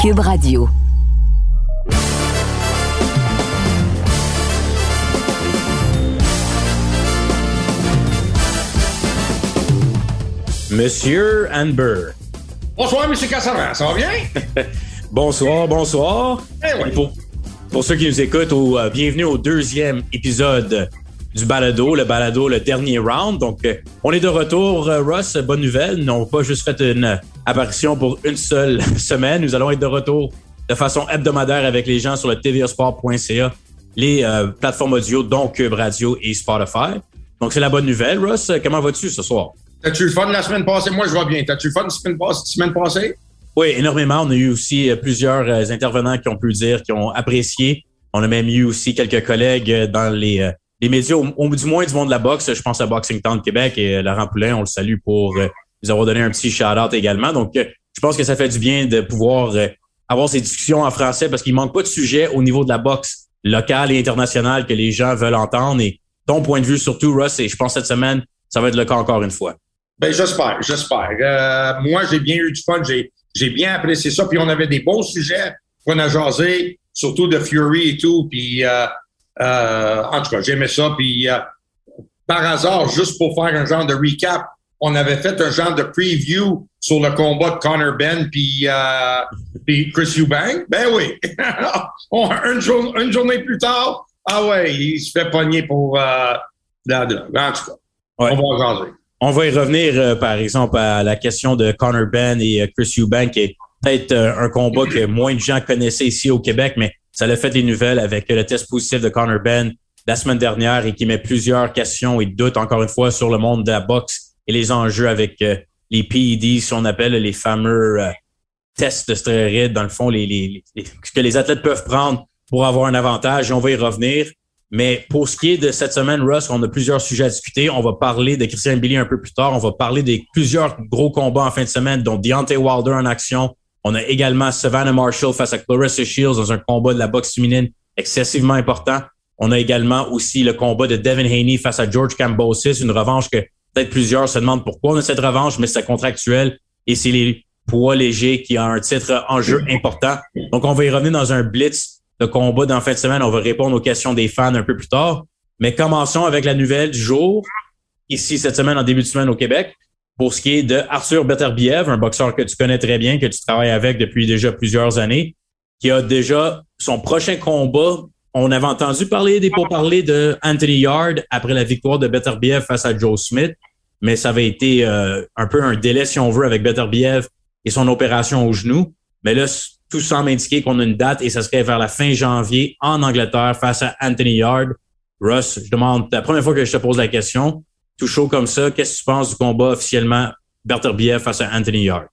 Cube Radio. Monsieur Amber. Bonsoir, Monsieur Cassavan, ça va bien? bonsoir, bonsoir. Eh oui. pour, pour, ceux qui nous écoutent, au, euh, bienvenue au deuxième épisode du balado, le balado, le dernier round. Donc, euh, on est de retour, euh, Russ. Bonne nouvelle. Nous n'avons pas juste fait une apparition pour une seule semaine. Nous allons être de retour de façon hebdomadaire avec les gens sur le tvsport.ca, les plateformes audio, donc Cube Radio et Spotify. Donc, c'est la bonne nouvelle. Russ, comment vas-tu ce soir? T'as-tu le fun la semaine passée? Moi, je vais bien. T'as-tu le fun la semaine, semaine passée? Oui, énormément. On a eu aussi plusieurs intervenants qui ont pu dire, qui ont apprécié. On a même eu aussi quelques collègues dans les les médias, au, du moins du monde de la boxe, je pense à Boxing Town Québec et euh, Laurent Poulain, on le salue pour euh, nous avoir donné un petit shout-out également. Donc, euh, je pense que ça fait du bien de pouvoir avoir ces discussions en français parce qu'il manque pas de sujets au niveau de la boxe locale et internationale que les gens veulent entendre. Et ton point de vue surtout, Russ, et je pense cette semaine, ça va être le cas encore une fois. Ben, j'espère, j'espère. moi, j'ai bien eu du fun, j'ai, j'ai bien apprécié ça. Puis on avait des bons sujets qu'on a jasé, surtout de Fury et tout. Puis euh, en tout cas, j'aimais ça. Puis euh, par hasard, juste pour faire un genre de recap, on avait fait un genre de preview sur le combat de Connor Ben puis, euh, puis Chris Eubank. Ben oui. une, journée, une, journée plus tard, ah ouais, il se fait pogner pour euh, la, En tout cas, on va. On va y revenir, euh, par exemple, à la question de Connor Ben et Chris Eubank, qui est peut-être un combat que moins de gens connaissaient ici au Québec, mais ça l'a fait des nouvelles avec le test positif de Connor Ben la semaine dernière et qui met plusieurs questions et doutes, encore une fois, sur le monde de la boxe et les enjeux avec euh, les PED, si on appelle les fameux euh, tests de stéroïdes, dans le fond, les, les, ce que les athlètes peuvent prendre pour avoir un avantage. On va y revenir. Mais pour ce qui est de cette semaine, Russ, on a plusieurs sujets à discuter. On va parler de Christian Billy un peu plus tard. On va parler des plusieurs gros combats en fin de semaine, dont Deontay Wilder en action, on a également Savannah Marshall face à Clarissa Shields dans un combat de la boxe féminine excessivement important. On a également aussi le combat de Devin Haney face à George Cambosis, une revanche que peut-être plusieurs se demandent pourquoi on a cette revanche, mais c'est contractuel et c'est les poids légers qui ont un titre en jeu important. Donc, on va y revenir dans un blitz de combat dans fin de semaine. On va répondre aux questions des fans un peu plus tard. Mais commençons avec la nouvelle du jour, ici cette semaine, en début de semaine au Québec pour ce qui est de Arthur Beterbiev, un boxeur que tu connais très bien, que tu travailles avec depuis déjà plusieurs années, qui a déjà son prochain combat. On avait entendu parler des pourparlers de Anthony Yard après la victoire de Beterbiev face à Joe Smith, mais ça avait été euh, un peu un délai, si on veut, avec Beterbiev et son opération au genou. Mais là, tout semble indiquer qu'on a une date et ça serait vers la fin janvier en Angleterre face à Anthony Yard. Russ, je demande, la première fois que je te pose la question, tout chaud comme ça, qu'est-ce que tu penses du combat officiellement Berterbiev face à Anthony Yard?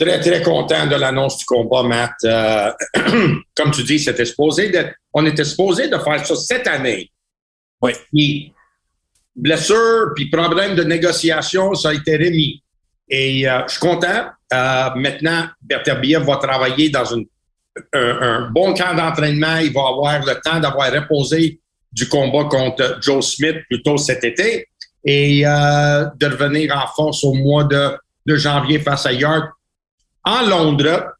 Très, très content de l'annonce du combat, Matt. Euh, comme tu dis, c'était supposé on était supposé de faire ça cette année. Oui. Puis, blessure, puis problème de négociation, ça a été remis. Et euh, je suis content. Euh, maintenant, Berterbiev va travailler dans un, un, bon camp d'entraînement. Il va avoir le temps d'avoir reposé du combat contre Joe Smith plutôt cet été et euh, de revenir en force au mois de, de janvier face à York en Londres,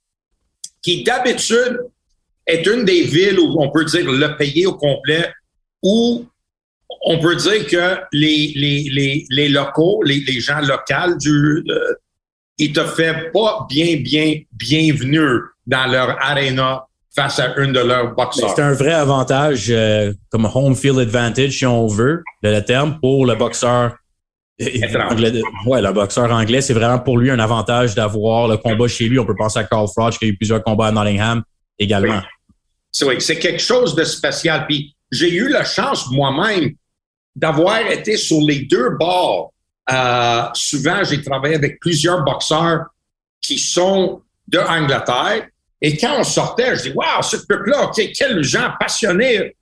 qui d'habitude est une des villes où on peut dire le payer au complet, où on peut dire que les, les, les, les locaux, les, les, gens locaux, du, ils te font pas bien, bien, bienvenue dans leur arena face à une de leurs boxeurs. C'est un vrai avantage euh, comme home field advantage, si on veut, de le terme, pour le boxeur anglais. Ouais, le boxeur anglais, c'est vraiment pour lui un avantage d'avoir le combat chez lui. On peut penser à Carl Froch qui a eu plusieurs combats à Nottingham également. Oui. C'est quelque chose de spécial. Puis j'ai eu la chance moi-même d'avoir été sur les deux bords. Euh, souvent, j'ai travaillé avec plusieurs boxeurs qui sont de Angleterre et quand on sortait, je dis, waouh, ce truc-là, quel gens passionnés.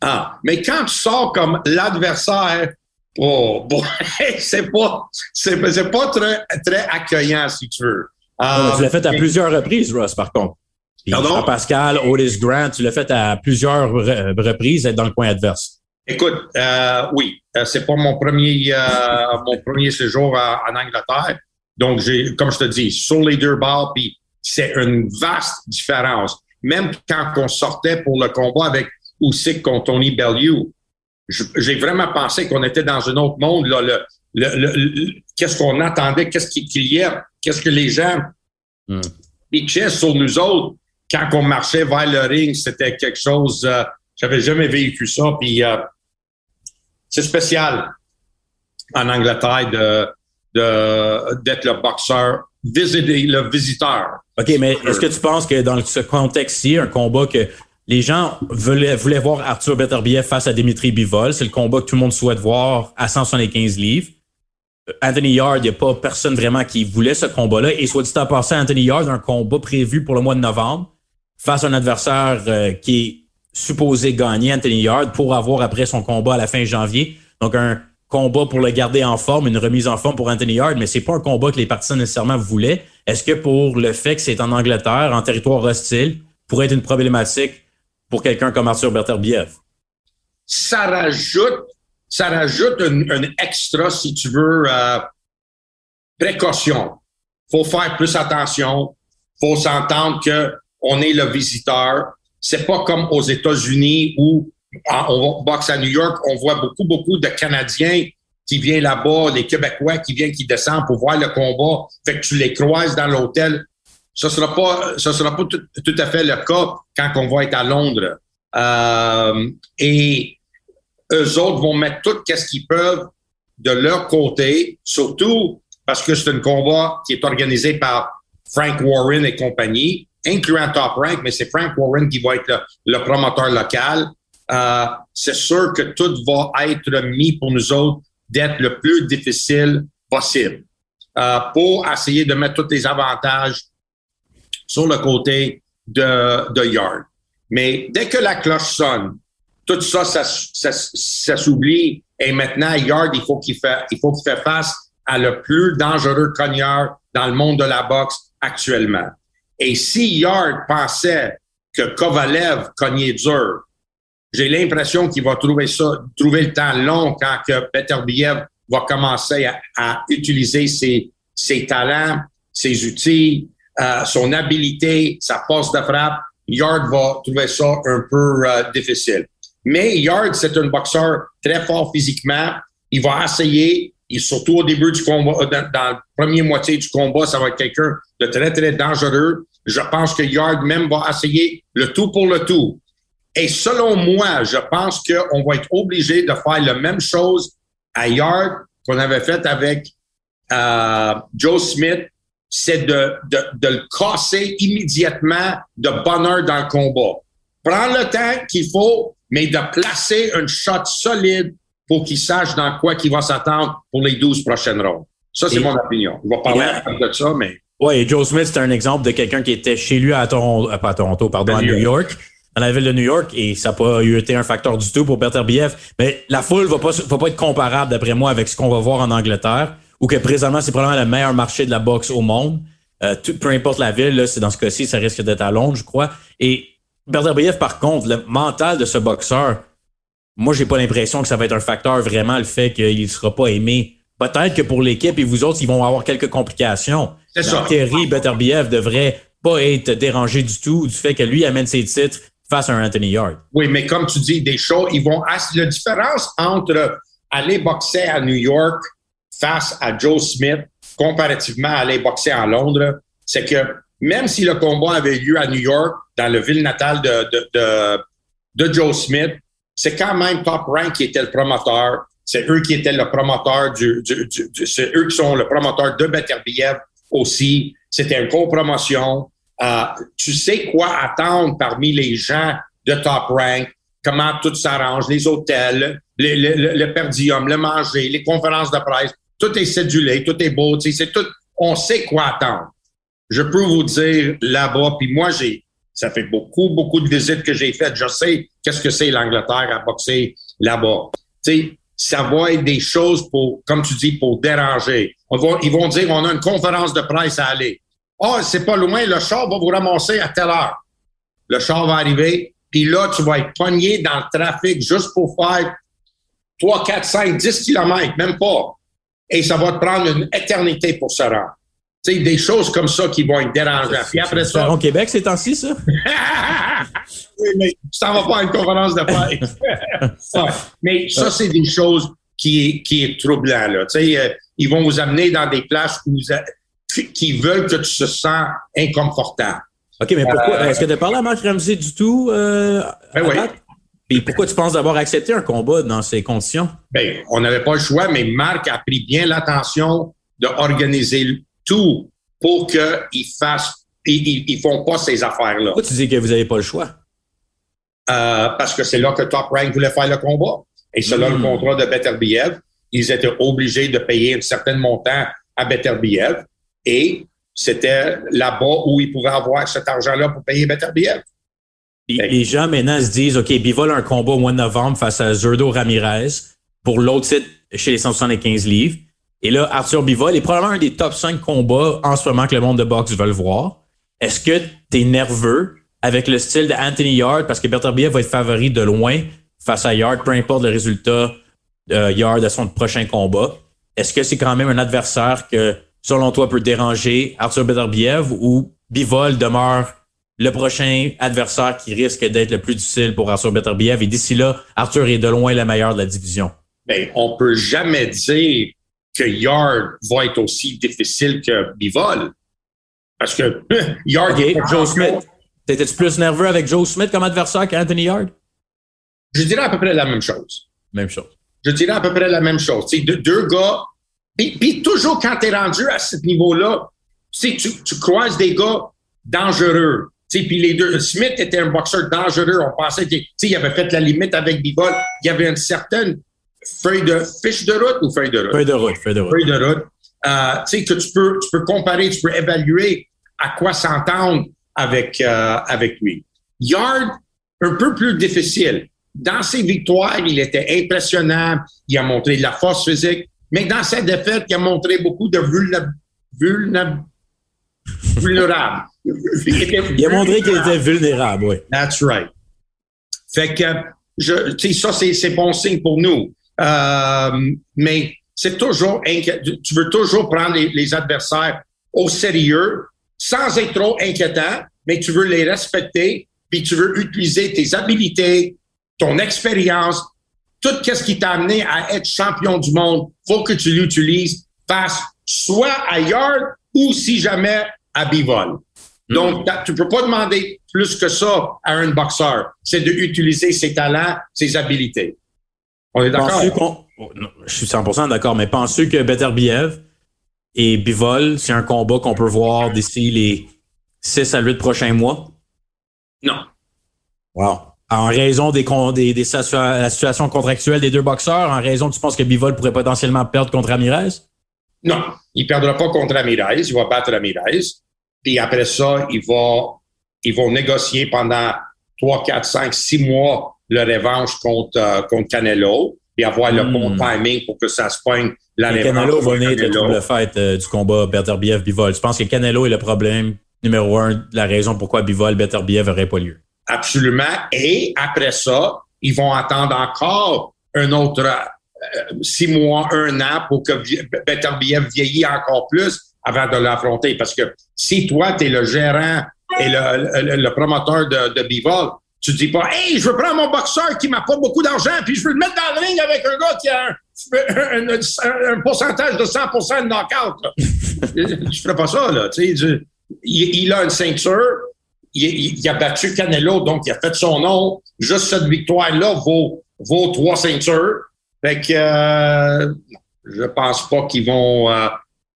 Ah, mais quand tu sors comme l'adversaire, oh, bon, c'est pas, c'est, pas très, très accueillant, si tu veux. tu l'as fait à plusieurs reprises, Ross, par contre. Pardon? Pascal, Otis Grant, tu l'as fait à plusieurs reprises être dans le coin adverse. Écoute, euh, oui, euh, c'est pas mon premier, euh, mon premier séjour en Angleterre. Donc, j'ai, comme je te dis, sur les deux bords, puis c'est une vaste différence. Même quand on sortait pour le combat avec Usyk contre Tony Bellew, j'ai vraiment pensé qu'on était dans un autre monde. Là, le, le, qu'est-ce qu'on attendait, qu'est-ce qu'il y ait, qu'est-ce que les gens mm. pitchaient sur nous autres quand on marchait vers le ring, c'était quelque chose. Euh, j'avais jamais vécu ça. Puis euh, c'est spécial en Angleterre de d'être le boxeur, visiter le visiteur. OK, mais est-ce que tu penses que dans ce contexte-ci, un combat que les gens voulaient, voir Arthur Beterbiev face à Dimitri Bivol, c'est le combat que tout le monde souhaite voir à 175 livres. Anthony Yard, il n'y a pas personne vraiment qui voulait ce combat-là. Et soit dit en passant, Anthony Yard, un combat prévu pour le mois de novembre face à un adversaire euh, qui est supposé gagner, Anthony Yard, pour avoir après son combat à la fin janvier. Donc, un combat pour le garder en forme, une remise en forme pour Anthony Yard, mais c'est pas un combat que les partisans nécessairement voulaient. Est-ce que pour le fait que c'est en Angleterre, en territoire hostile, pourrait être une problématique pour quelqu'un comme Arthur Beterbiev? Ça rajoute ça rajoute un, extra, si tu veux, euh, précaution. faut faire plus attention. faut s'entendre que on est le visiteur. C'est pas comme aux États-Unis où on boxe à New York, on voit beaucoup, beaucoup de Canadiens qui viennent là-bas, les Québécois qui viennent, qui descendent pour voir le combat. Fait que tu les croises dans l'hôtel. Ce sera pas, ce sera pas tout, à fait le cas quand on va être à Londres. Euh, et eux autres vont mettre tout ce qu'ils peuvent de leur côté, surtout parce que c'est un combat qui est organisé par Frank Warren et compagnie, incluant Top Rank, mais c'est Frank Warren qui va être le, promoteur local. Euh, c'est sûr que tout va être mis pour nous autres d'être le plus difficile possible euh, pour essayer de mettre tous les avantages sur le côté de, de Yard. Mais dès que la cloche sonne, tout ça, ça, ça, s'oublie. Et maintenant, Yard, il faut qu'il fait, il faut qu'il fait face à le plus dangereux cogneur dans le monde de la boxe actuellement. Et si Yard pensait que Kovalev cognait dur, j'ai l'impression qu'il va trouver ça, trouver le temps long quand que Peterbiev va commencer à, utiliser ses, ses, talents, ses outils, euh, son habilité, sa force de frappe. Yard va trouver ça un peu euh, difficile. Mais Yard, c'est un boxeur très fort physiquement. Il va essayer, et surtout au début du combat, euh, dans, la première moitié du combat, ça va être quelqu'un de très, très dangereux. Je pense que Yard même va essayer le tout pour le tout. Et selon moi, je pense qu'on va être obligé de faire la même chose à Yard qu'on avait fait avec Joe Smith, c'est de, de, de le casser immédiatement de bonheur dans le combat. Prendre le temps qu'il faut mais de placer une shot solide pour qu'il sache dans quoi il va s'attendre pour les 12 prochaines rondes. Ça, c'est mon opinion. On va parler de ça, mais. Oui, Joe Smith, c'est un exemple de quelqu'un qui était chez lui à Toronto, euh, pas à Toronto, pardon, à, New York. dans la ville de New York, et ça n'a pas eu été un facteur du tout pour Beterbiev. Mais la foule va pas, va pas être comparable, d'après moi, avec ce qu'on va voir en Angleterre, où que présentement, c'est probablement le meilleur marché de la boxe au monde. Euh, peu importe la ville, là, c'est dans ce cas-ci, ça risque d'être à Londres, je crois. Et Beterbiev, par contre, le mental de ce boxeur, moi, j'ai pas l'impression que ça va être un facteur vraiment le fait qu'il ne sera pas aimé. Peut-être que pour l'équipe et vous autres, ils vont avoir quelques complications. C'est ça. Thierry Beterbiev devrait pas être dérangé du tout du fait que lui amène ses titres face à un Anthony Yard. Oui, mais comme tu dis, des choses, ils vont. La différence entre aller boxer à New York face à Joe Smith comparativement à aller boxer à Londres, c'est que même si le combat avait lieu à New York, dans le ville natale de, de, de, de Joe Smith, c'est quand même Top Rank qui était le promoteur. C'est eux qui étaient le promoteur du, du, du, c'est eux qui sont le promoteur de Beterbiev aussi. C'était une co-promotion. Euh, tu sais quoi attendre parmi les gens de Top Rank, comment tout s'arrange, les hôtels, le, le, le, perdium, le manger, les conférences de presse, tout est cédulé, tout est beau, c'est tout, on sait quoi attendre je peux vous dire là-bas, puis moi, j'ai, ça fait beaucoup, beaucoup de visites que j'ai faites. Je sais qu'est-ce que c'est l'Angleterre à boxer là-bas. Tu ça va être des choses pour, comme tu dis, pour déranger. Ils vont dire, on a une conférence de presse à aller. Ah, c'est pas loin, le char va vous ramasser à telle heure. Le char va arriver, puis là, tu vas être pogné dans le trafic juste pour faire 3, 4, 5, 10 kilomètres, même pas. Et ça va te prendre une éternité pour se rendre sais, des choses comme ça qui vont être dérangeantes. Puis après ça. Au Québec, c'est temps-ci, ça? oui, mais ça va pas à une conférence de presse. Mais ça, c'est des choses qui, qui est troublant, là. Tu sais, euh, ils vont vous amener dans des places où qui veulent que tu te sens inconfortable. OK, mais pourquoi? Euh, est-ce que tu as parlé à Marc Ramsey du tout? Euh, ben oui. Et pourquoi tu penses d'avoir accepté un combat dans ces conditions? Ben, on n'avait pas le choix, mais Marc a pris bien l'attention d'organiser tout pour qu'ils fassent, ils, ils, font pas ces affaires-là. Pourquoi tu dis que vous n'avez pas le choix? Euh, parce que c'est là que Top Rank voulait faire le combat. Et selon le hmm. contrat de Beterbiev, ils étaient obligés de payer un certain montant à Beterbiev. Et c'était là-bas où ils pouvaient avoir cet argent-là pour payer Beterbiev. Les gens maintenant se disent, OK, Bivol a un combat au mois de novembre face à Zurdo Ramirez pour l'autre titre chez les 175 livres. Et là, Arthur Bivol est probablement un des top 5 combats en ce moment que le monde de boxe veut voir. Est-ce que tu es nerveux avec le style d'Anthony Yard? Parce que Beterbiev va être favori de loin face à Yard, peu importe le résultat de Yard à son prochain combat? Est-ce que c'est quand même un adversaire que, selon toi, peut déranger Arthur Beterbiev ou Bivol demeure le prochain adversaire qui risque d'être le plus difficile pour Arthur Beterbiev. Et d'ici là, Arthur est de loin le meilleur de la division. Bien, on peut jamais dire que Yard va être aussi difficile que Bivol. Parce que Yard okay, Joe Smith. T'étais-tu plus nerveux avec Joe Smith comme adversaire qu'Anthony Yard? Je dirais à peu près la même chose. Même chose. Je dirais à peu près la même chose. C'est deux, gars. Puis, toujours quand tu es rendu à ce niveau-là, tu, tu croises des gars dangereux puis les deux, Smith était un boxeur dangereux. On pensait qu'il avait fait la limite avec Bivol. Il y avait une certaine feuille de fiche de route ou feuille de route? Feuille de route, feuille de route. Feuille de route. Euh, tu sais, que tu peux, tu peux comparer, tu peux évaluer à quoi s'entendre avec, euh, avec lui. Yard, un peu plus difficile. Dans ses victoires, il était impressionnant. Il a montré de la force physique. Mais dans sa défaite, il a montré beaucoup de vulnérabilité vulnérable. Il a montré qu'il était vulnérable, oui. That's right. Fait que, je, ça, c'est bon signe pour nous. Euh, mais c'est toujours, tu veux toujours prendre les, adversaires au sérieux, sans être trop inquiétant, mais tu veux les respecter, puis tu veux utiliser tes habilités, ton expérience, tout ce qui t'a amené à être champion du monde, faut que tu l'utilises face soit ailleurs ou si jamais à bivol. Donc, tu peux pas demander plus que ça à un boxeur. C'est d'utiliser ses talents, ses habilités. On est d'accord? Oh, je suis 100% d'accord, mais pensez que Beterbiev et Bivol, c'est un combat qu'on peut voir d'ici les 6 à 8 prochains mois? Non. Wow. En raison des, des, des la situation contractuelle des deux boxeurs, en raison, tu penses que Bivol pourrait potentiellement perdre contre Ramirez? Non, il ne perdra pas contre Ramirez, il va battre Ramirez. Puis après ça, ils vont, ils vont négocier pendant 3, 4, 5, 6 mois le revanche contre, euh, contre Canelo et avoir le bon hmm. timing pour que ça se poigne la revanche. Canelo va venir le double fait euh, du combat Beterbiev-Bivol. Je pense que Canelo est le problème numéro un, la raison pourquoi Bivol Beterbiev n'aurait pas lieu. Absolument. Et après ça, ils vont attendre encore un autre euh, six mois, un an pour que Beterbiev vieillit encore plus avant de l'affronter. Parce que si toi, tu es le gérant et le, promoteur de, de Bivol, tu dis pas, hey, je veux prendre mon boxeur qui m'a pas beaucoup d'argent, puis je veux le mettre dans le ring avec un gars qui a un, pourcentage de 100% de knockout. je ferais pas ça, là. il, il, a une ceinture, il, a battu Canelo, donc il a fait son nom. Juste cette victoire-là vaut, vaut trois ceintures. Fait que euh, je pense pas qu'ils vont euh,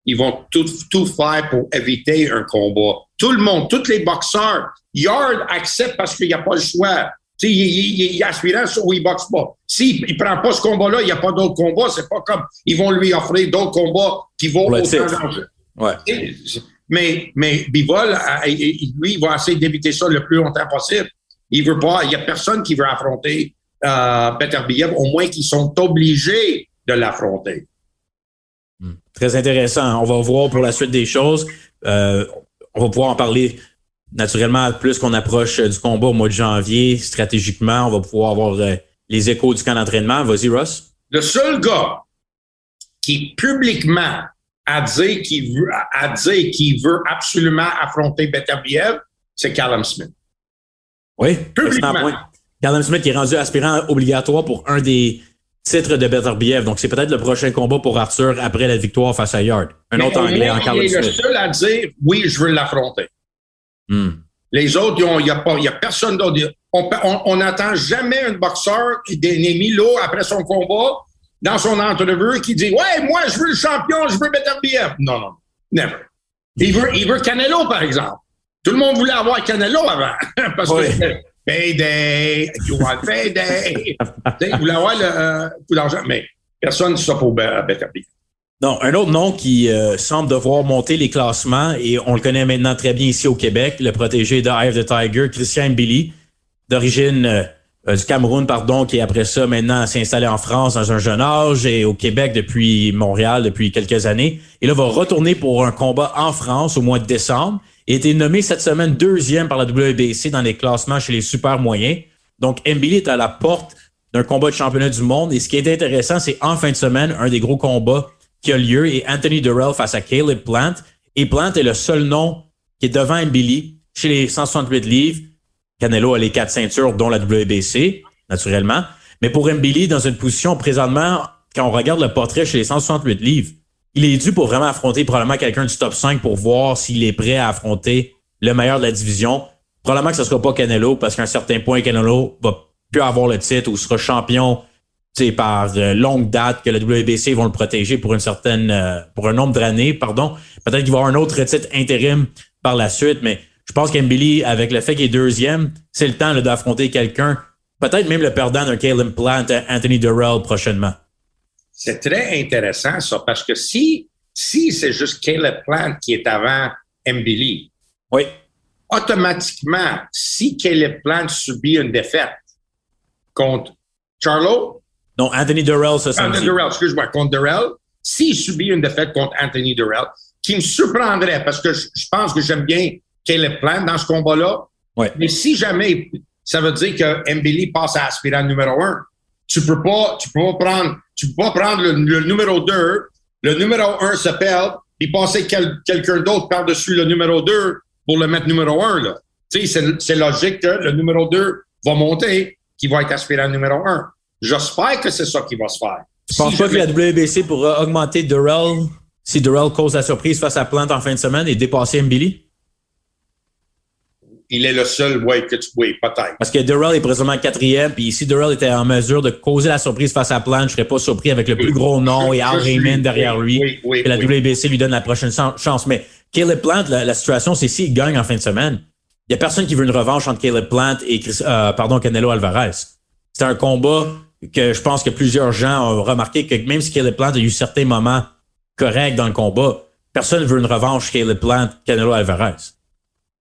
ils vont tout, tout faire pour éviter un combat. Tout le monde, tous les boxeurs, Yard accepte parce qu'il n'y a pas le choix. il, il, il est aspirant où il boxe pas. S'il ne prend pas ce combat-là, il n'y a pas d'autres combats. C'est pas comme ils vont lui offrir d'autres combats qui vont autant ouais. Mais, mais Bivol, lui, il va essayer d'éviter ça le plus longtemps possible. Il veut pas, il n'y a personne qui veut affronter euh, Peter Biev, au moins qu'ils sont obligés de l'affronter. Hmm. Très intéressant. On va voir pour la suite des choses. Euh, on va pouvoir en parler naturellement plus qu'on approche du combat au mois de janvier. Stratégiquement, on va pouvoir avoir euh, les échos du camp d'entraînement. Vas-y, Ross. Le seul gars qui publiquement à dire qu'il veut, à dire qu'il veut absolument affronter Beterbiev, c'est Callum Smith. Oui, point. Callum Smith qui est rendu aspirant obligatoire pour un des titres de Beterbiev. Donc, c'est peut-être le prochain combat pour Arthur après la victoire face à Yard. Un autre Anglais en Callum Smith. Il est le seul à dire, oui, je veux l'affronter. Hmm. Les autres, il n'y a, a, personne d'autre. On n'attend jamais un boxeur qui est mis après son combat dans son entrevue qui dit Ouais, moi, je veux le champion, je veux Beterbiev. Non, non, never. Il veut, il veut Canelo, par exemple. Tout le monde voulait avoir Canelo avant. Parce que payday, you want payday. il voulait avoir euh, l'argent, mais personne ne s'oppose pour Beterbiev. Non, un autre nom qui euh, semble devoir monter les classements, et on le connaît maintenant très bien ici au Québec, le protégé de of the Tiger, Christian Billy, d'origine euh, du Cameroun, pardon, qui après ça maintenant s'est installé en France dans un jeune âge et au Québec depuis Montréal depuis quelques années. Et là, va retourner pour un combat en France au mois de décembre. Il a été nommé cette semaine deuxième par la WBC dans les classements chez les super moyens. Donc, Mbili est à la porte d'un combat de championnat du monde. Et ce qui est intéressant, c'est en fin de semaine, un des gros combats qui a lieu et Anthony Durrell face à Caleb Plant. Et Plant est le seul nom qui est devant Mbili chez les 168 livres. Canelo a les quatre ceintures, dont la WBC, naturellement. Mais pour Mbili, dans une position présentement, quand on regarde le portrait chez les 168 livres, il est dû pour vraiment affronter probablement quelqu'un du top 5 pour voir s'il est prêt à affronter le meilleur de la division. Probablement que ce sera pas Canelo parce qu'à un certain point, Canelo va plus avoir le titre ou sera champion par euh, longue date que la WBC vont le protéger pour une certaine euh, pour un nombre d'années, pardon. Peut-être qu'il va avoir un autre titre intérim par la suite, mais je pense qu'Embili, avec le fait qu'il est deuxième, c'est le temps d'affronter quelqu'un, peut-être même le perdant d'un Caleb Plant, Anthony Durrell prochainement. C'est très intéressant, ça, parce que si, si c'est juste Caleb Plant qui est avant Mbili, oui. automatiquement, si Caleb Plant subit une défaite contre Charlo, non, Anthony Durrell, ça Anthony Durrell, excuse-moi, contre Durrell, s'il subit une défaite contre Anthony Durrell, qui me surprendrait parce que je pense que j'aime bien Caleb Plant dans ce combat-là? Mais si jamais ça veut dire que Mbili passe à aspirant numéro un, tu peux pas, tu peux pas prendre, tu peux pas prendre le, numéro 2, le numéro 1 se perd, puis passer quelqu'un d'autre par-dessus le numéro 2 pour le mettre numéro 1. Là. Tu sais, c'est logique que le numéro 2 va monter, qui va être aspirant numéro 1. J'espère que c'est ça qui va se faire. Tu ne penses pas que la WBC pourra augmenter Durrell si Durrell cause la surprise face à Plante en fin de semaine et dépasser Mbili? Il est le seul, ouais, que tu, oui, peut-être. Parce que Durrell est présentement quatrième, puis si Durrell était en mesure de causer la surprise face à Plant, je serais pas surpris avec le plus gros nom et Al Raymond derrière lui. Oui, oui, que la WBC lui donne la prochaine chance. Mais Caleb Plant, la, situation, c'est s'il gagne en fin de semaine, il y a personne qui veut une revanche entre Caleb Plant et euh, pardon, Canelo Alvarez. C'est un combat que je pense que plusieurs gens ont remarqué que même si Caleb Plant a eu certains moments corrects dans le combat, personne ne veut une revanche Caleb Plant, Canelo Alvarez.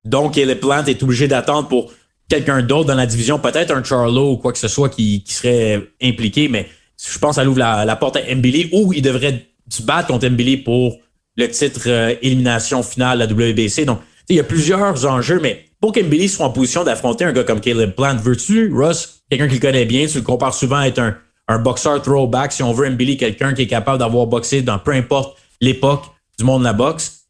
Donc, les Plant est obligé d'attendre pour quelqu'un d'autre dans la division, peut-être un Charlo ou quoi que ce soit qui, serait impliqué, mais je pense qu'elle ouvre la, porte à Mbili ou il devrait se battre contre Mbili pour le titre euh, élimination finale la WBC. Donc, il y a plusieurs enjeux, mais pour qu'Mbili soit en position d'affronter un gars comme Caleb Plant, veux-tu, Russ, quelqu'un qui connaît bien, tu le compares souvent à être un, un boxeur throwback, si on veut Mbili, quelqu'un qui est capable d'avoir boxé dans peu importe l'époque du monde de la boxe,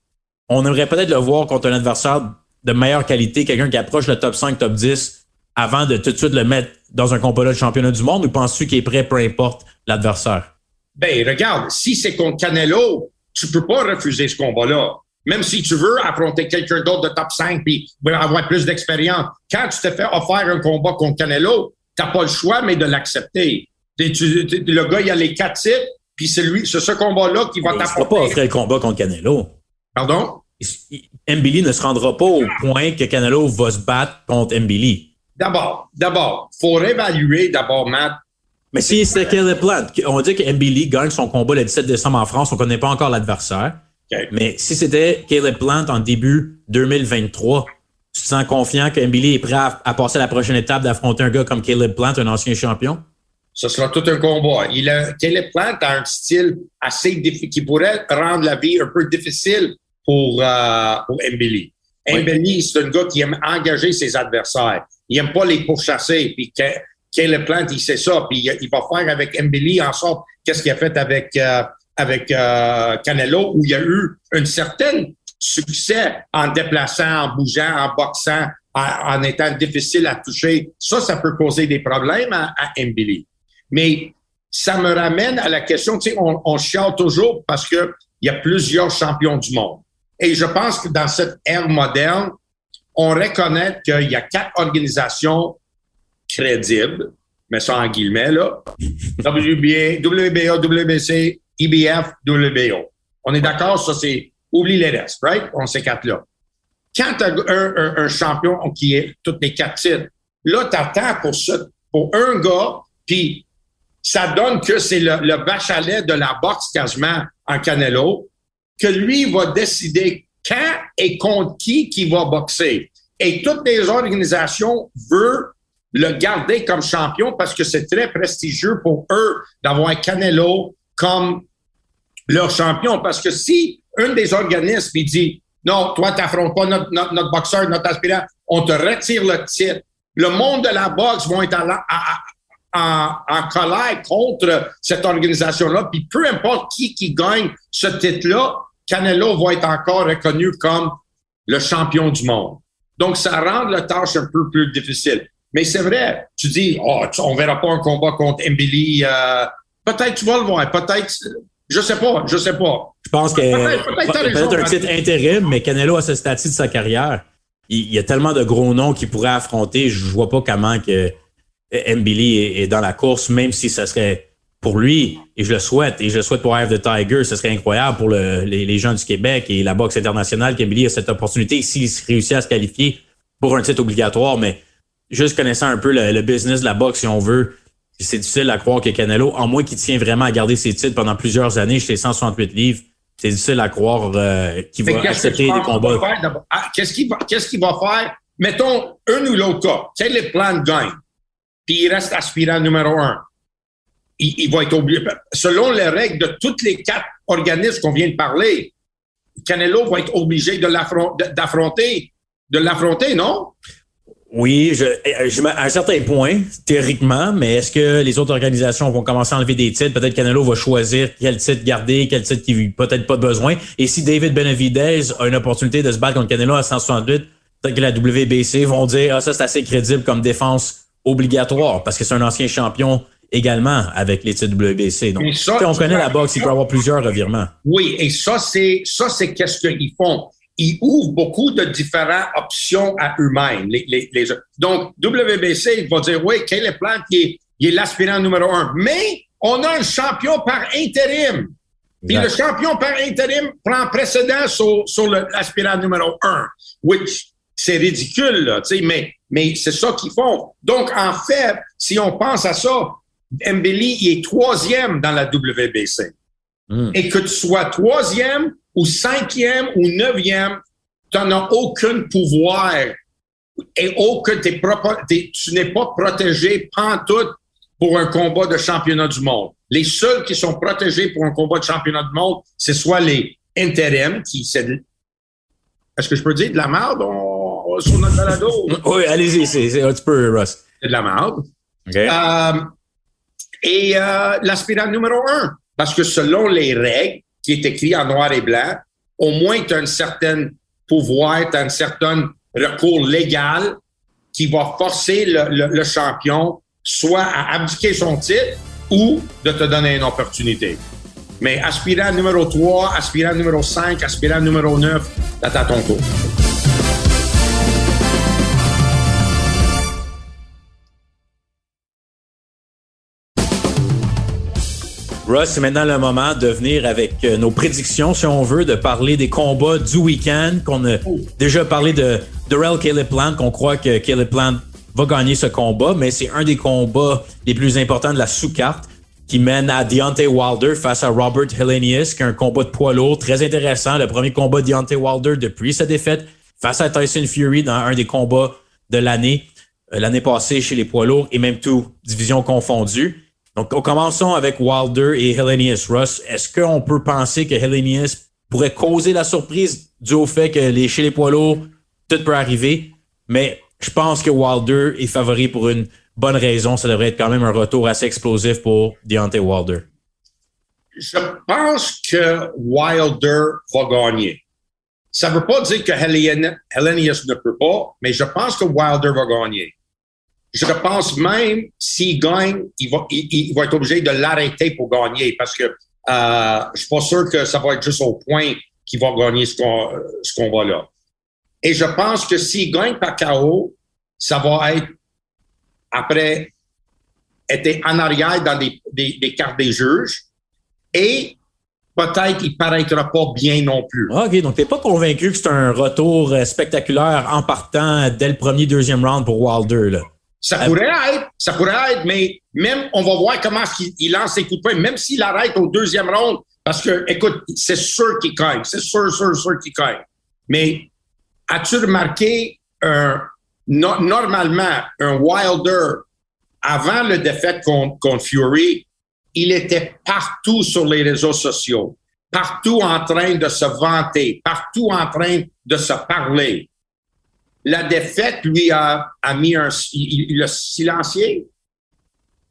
on aimerait peut-être le voir contre un adversaire de meilleure qualité, quelqu'un qui approche le top 5, top 10 avant de tout de suite le mettre dans un combat de championnat du monde ou penses-tu qu'il est prêt peu importe l'adversaire? Ben, regarde, si c'est contre Canelo, tu peux pas refuser ce combat-là. Même si tu veux affronter quelqu'un d'autre de top 5 puis avoir plus d'expérience. Quand tu te fais offrir un combat contre Canelo, tu n'as pas le choix, mais de l'accepter. Le gars, il a les quatre titres, puis c'est lui, c'est ce combat-là qui va t'apporter. Tu pas offrir le combat contre Canelo. Pardon? Mbili ne se rendra pas au point que Canelo va se battre contre Mbili. D'abord, d'abord, faut réévaluer d'abord, Matt. Mais si c'est Caleb Plant, on dit que Mbili gagne son combat le 17 décembre en France, on ne connaît pas encore l'adversaire. Mais si c'était Caleb Plant en début 2023, tu te sens confiant que Mbili est prêt à, passer à la prochaine étape d'affronter un gars comme Caleb Plant, un ancien champion? Ce sera tout un combat. Il a, Caleb Plant a un style assez difficile qui pourrait rendre la vie un peu difficile pour, euh, pour Mbili. Mbili, c'est un gars qui aime engager ses adversaires. Il aime pas les pourchasser. Puis Caleb Plant, il sait ça. Puis il va faire avec Mbili en sorte qu'est-ce qu'il a fait avec, euh, avec euh, Canelo où il y a eu un certain succès en déplaçant, en bougeant, en boxant, en, étant difficile à toucher. Ça, ça peut causer des problèmes à, à Mais ça me ramène à la question, tu sais, on, on chiale toujours parce que il y a plusieurs champions du monde. Et je pense que dans cette ère moderne, on reconnaît qu'il y a quatre organisations crédibles, mais ça en guillemets, là. WBA, WBA, WBC, IBF, WBO. On est d'accord, ça c'est, oublie les restes, right? On ces quatre-là. Quand tu as un, un, champion qui est toutes les quatre titres, là, tu attends pour, ce, pour un gars, puis ça donne que c'est le, le bachalet de la boxe quasiment en Canelo, que lui va décider quand et contre qui qui va boxer. Et toutes les organisations veulent le garder comme champion parce que c'est très prestigieux pour eux d'avoir Canelo comme leur champion. Parce que si un des organismes il dit non, toi, tu n'affrontes pas notre, notre, boxeur, notre aspirant, on te retire le titre. Le monde de la boxe va être en, en, colère contre cette organisation-là. Puis peu importe qui qui gagne ce titre-là, Canelo va être encore reconnu comme le champion du monde. Donc, ça rend la tâche un peu plus difficile. Mais c'est vrai, tu dis, oh, on verra pas un combat contre Mbili. Euh, peut-être tu vas le voir, peut-être, je sais pas, je sais pas. Je pense que peut-être un titre intérim, mais Canelo à ce statut de sa carrière, il, y a tellement de gros noms qu'il pourrait affronter. Je vois pas comment que Mbili est, dans la course, même si ça serait pour lui, et je le souhaite, et je le souhaite pour Eye the Tiger, ce serait incroyable pour les, gens du Québec et la boxe internationale qu'Emily a cette opportunité s'il réussit à se qualifier pour un titre obligatoire, mais juste connaissant un peu le, business de la boxe, si on veut, c'est difficile à croire que Canelo, en moins qu'il tient vraiment à garder ses titres pendant plusieurs années chez les 168 livres, c'est difficile à croire euh, qu'il va accepter des combats. Ah, qu'est-ce qu'il va, va faire? Mettons un ou l'autre cas. Quel est le plan de gain? Puis il reste aspirant numéro un il, va être obligé, selon les règles de tous les quatre organismes qu'on vient de parler, Canelo va être obligé de d'affronter, de l'affronter, non? Oui, je, à un certain point, théoriquement, mais est-ce que les autres organisations vont commencer à enlever des titres? Peut-être Canelo va choisir quel titre garder, quel titre qui peut-être pas besoin. Et si David Benavidez a une opportunité de se battre contre Canelo à 168, peut-être que la WBC vont dire, ah, ça c'est assez crédible comme défense obligatoire parce que c'est un ancien champion également avec les WBC. Donc, on connaît la boxe, il peut y avoir plusieurs revirements. Oui, et ça, c'est ça, c'est qu'est-ce qu'ils font. Ils ouvrent beaucoup de différentes options à eux-mêmes. Les, les, les, donc, WBC, il va dire, oui, Caleb Plant, il est, il est l'aspirant numéro un. Mais on a un champion par intérim. Puis le champion par intérim prend précédent sur, sur l'aspirant numéro un, which c'est ridicule, là, mais, mais c'est ça qu'ils font. Donc, en fait, si on pense à ça, Mbili il est troisième dans la WBC. Hmm. Et que tu sois troisième ou cinquième ou neuvième, tu n'as aucun pouvoir et aucun, tu n'es pas protégé pantoute pour un combat de championnat du monde. Les seuls qui sont protégés pour un combat de championnat du monde, c'est soit les intérims, qui c'est est-ce que je peux dire de la merde? Sur notre balado? oui, allez-y, c'est un petit peu, Russ. C'est de la merde. Euh, et euh, l'aspirant numéro un. Parce que selon les règles, qui est écrit en noir et blanc, au moins tu as un certain pouvoir, tu as un certain recours légal qui va forcer le, champion soit à abdiquer son titre ou de te donner une opportunité. Mais aspirant numéro 3, aspirant numéro 5, aspirant numéro 9, t'attends ton tour. Russ, c'est maintenant le moment de venir avec euh, nos prédictions, si on veut, de parler des combats du week-end, qu'on a déjà parlé de Durrell Caleb Plant, qu'on croit que Caleb Plant va gagner ce combat, mais c'est un des combats les plus importants de la sous-carte qui mène à Deontay Wilder face à Robert Helenius, qui est un combat de poids lourd très intéressant. Le premier combat de Deontay Wilder depuis sa défaite face à Tyson Fury dans un des combats de l'année, euh, l'année passée chez les poids lourds et même tout division confondue. Donc, commençons avec Wilder et Hellenius Russ. Est-ce qu'on peut penser que Hellenius pourrait causer la surprise dû au fait que les, chez les poids lourds, tout peut arriver? Mais je pense que Wilder est favori pour une bonne raison. Ça devrait être quand même un retour assez explosif pour Deontay Wilder. je pense que Wilder va gagner. Ça ne veut pas dire que Hellenius ne peut pas, mais je pense que Wilder va gagner. Je pense même s'il gagne, il va, il, être obligé de l'arrêter pour gagner parce que euh, je suis pas sûr que ça va être juste au point qu'il va gagner ce qu'on ce qu'on va là. Et je pense que s'il gagne par KO, ça va être après être en arrière dans des, cartes des juges et peut-être qu'il paraîtra pas bien non plus. OK, donc tu n'es pas convaincu que c'est un retour euh, spectaculaire en partant dès le premier, deuxième round pour Wilder, là? Ça pourrait être, ça pourrait être, mais même, on va voir comment il, lance ses coups de poing, même s'il arrête au deuxième round, parce que, écoute, c'est sûr qu'il gagne, c'est sûr, sûr, sûr qu'il gagne. Mais as-tu remarqué un, normalement, un Wilder, avant le défaite contre, contre Fury, il était partout sur les réseaux sociaux, partout en train de se vanter, partout en train de se parler. La défaite, lui, a, mis un. Il, a silencié.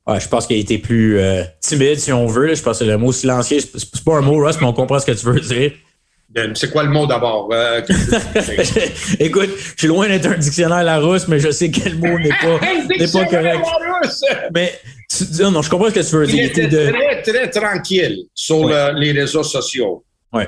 Ouais, je pense qu'il a été plus euh, timide, si on veut. Je pense que le mot silencieux, c'est pas un mot, Russ, mais on comprend ce que tu veux dire. C'est quoi le mot d'abord? Euh, Écoute, je suis loin d'être un dictionnaire Larousse, mais je sais quel mot n'est pas, n'est pas correct. Mais non, je comprends ce que tu veux dire. Il était très, très tranquille sur les réseaux sociaux.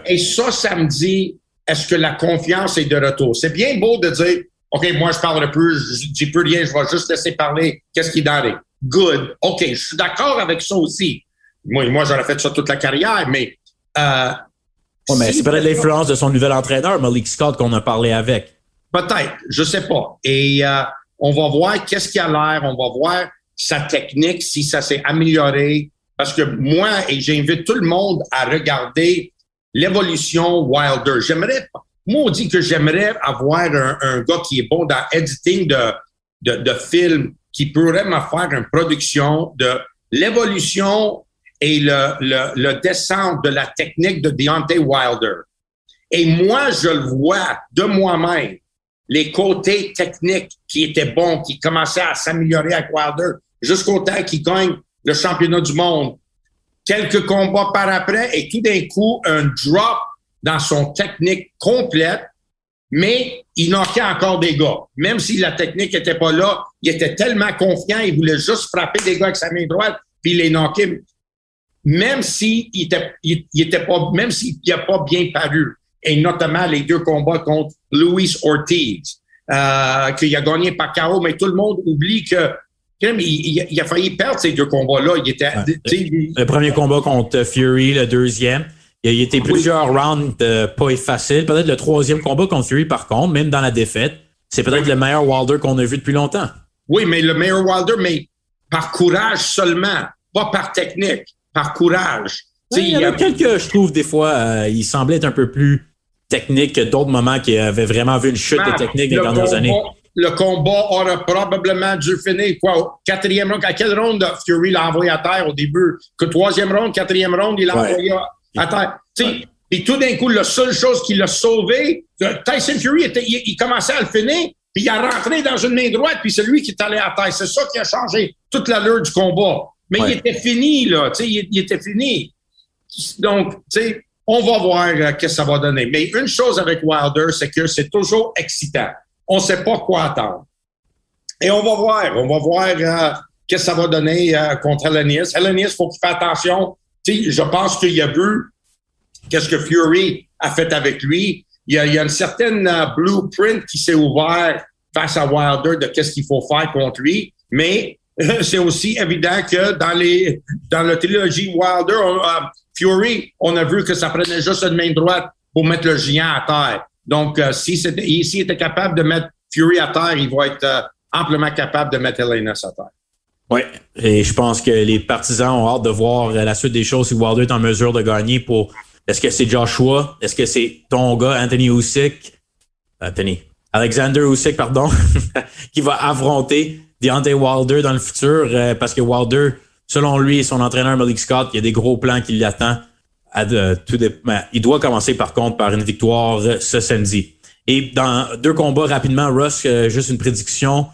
Et ça, ça me dit, est-ce que la confiance est de retour? C'est bien beau de dire, OK, moi, je parlerai plus, je dis plus rien, je vais juste laisser parler. Qu'est-ce qui est dans Good. OK, je suis d'accord avec ça aussi. Moi, moi j'aurais fait ça toute la carrière, mais. Euh, mais c'est peut-être l'influence de son nouvel entraîneur, Malik Scott, qu'on a parlé avec. Peut-être, je sais pas. Et euh, on va voir qu'est-ce qui a l'air, on va voir sa technique, si ça s'est amélioré. Parce que moi, et j'invite tout le monde à regarder l'évolution Wilder. J'aimerais, moi, on dit que j'aimerais avoir un, gars qui est bon dans editing de, de, films, qui pourrait me faire une production de l'évolution et le, le, le descente de la technique de Deontay Wilder. Et moi, je le vois de moi-même, les côtés techniques qui étaient bons, qui commençaient à s'améliorer avec Wilder jusqu'au temps qu'il gagne le championnat du monde. Quelques combats par après et tout d'un coup, un drop dans son technique complète, mais il manquait encore des gars. Même si la technique était pas là, il était tellement confiant, il voulait juste frapper des gars avec sa main droite, puis il les knockait. Même s'il était, il, était pas, même s'il n'a pas bien paru, et notamment les deux combats contre Luis Ortiz, euh, qu'il a gagné par KO, mais tout le monde oublie que il, a failli perdre ces deux combats-là. Il était, le premier combat contre Fury, le deuxième. Il a été plusieurs rounds pas faciles. Peut-être le troisième combat contre Fury, par contre, même dans la défaite, c'est peut-être le meilleur Wilder qu'on a vu depuis longtemps. Oui, mais le meilleur Wilder, mais par courage seulement, pas par technique, par courage. il y, a quelques, je trouve, des fois, euh, il semblait être un peu plus technique que d'autres moments qui avaient vraiment vu une chute de technique dans les dernières années le combat aurait probablement dû finir quoi? Quatrième round. À quel round Fury l'a envoyé à terre au début? Que troisième round, quatrième round, il l'a envoyé à terre. Puis tout d'un coup, la seule chose qui l'a sauvé, Tyson Fury, était, il, commençait à le finir, puis il a rentré dans une main droite, puis c'est lui qui est allé à terre. C'est ça qui a changé toute l'allure du combat. Mais il était fini, là. Il, il était fini. Donc, tu sais, on va voir euh, ce que ça va donner. Mais une chose avec Wilder, c'est que c'est toujours excitant on ne sait pas quoi attendre. Et on va voir, on va voir euh, qu'est-ce que ça va donner euh, contre Hellenius. Hellenius, il faut qu'il fasse attention. Je pense qu'il a vu qu'est-ce que Fury a fait avec lui. Il y a, une certaine euh, blueprint qui s'est ouvert face à Wilder de qu'est-ce qu'il faut faire contre lui. Mais c'est aussi évident que dans les dans la trilogie Wilder, Fury, on a vu que ça prenait juste une main droite pour mettre le géant à terre. Donc, euh, s'il si était capable de mettre Fury à terre, il va être euh, amplement capable de mettre Elena à terre. Oui, et je pense que les partisans ont hâte de voir la suite des choses si Wilder est en mesure de gagner pour. Est-ce que c'est Joshua? Est-ce que c'est ton gars, Anthony Usyk? Anthony. Alexander Usyk, pardon, qui va affronter Deontay Wilder dans le futur euh, parce que Wilder, selon lui et son entraîneur Malik Scott, il y a des gros plans qui l'attendent ben, il doit commencer par contre par une victoire ce samedi. Et dans deux combats rapidement, Russ, euh, juste une prédiction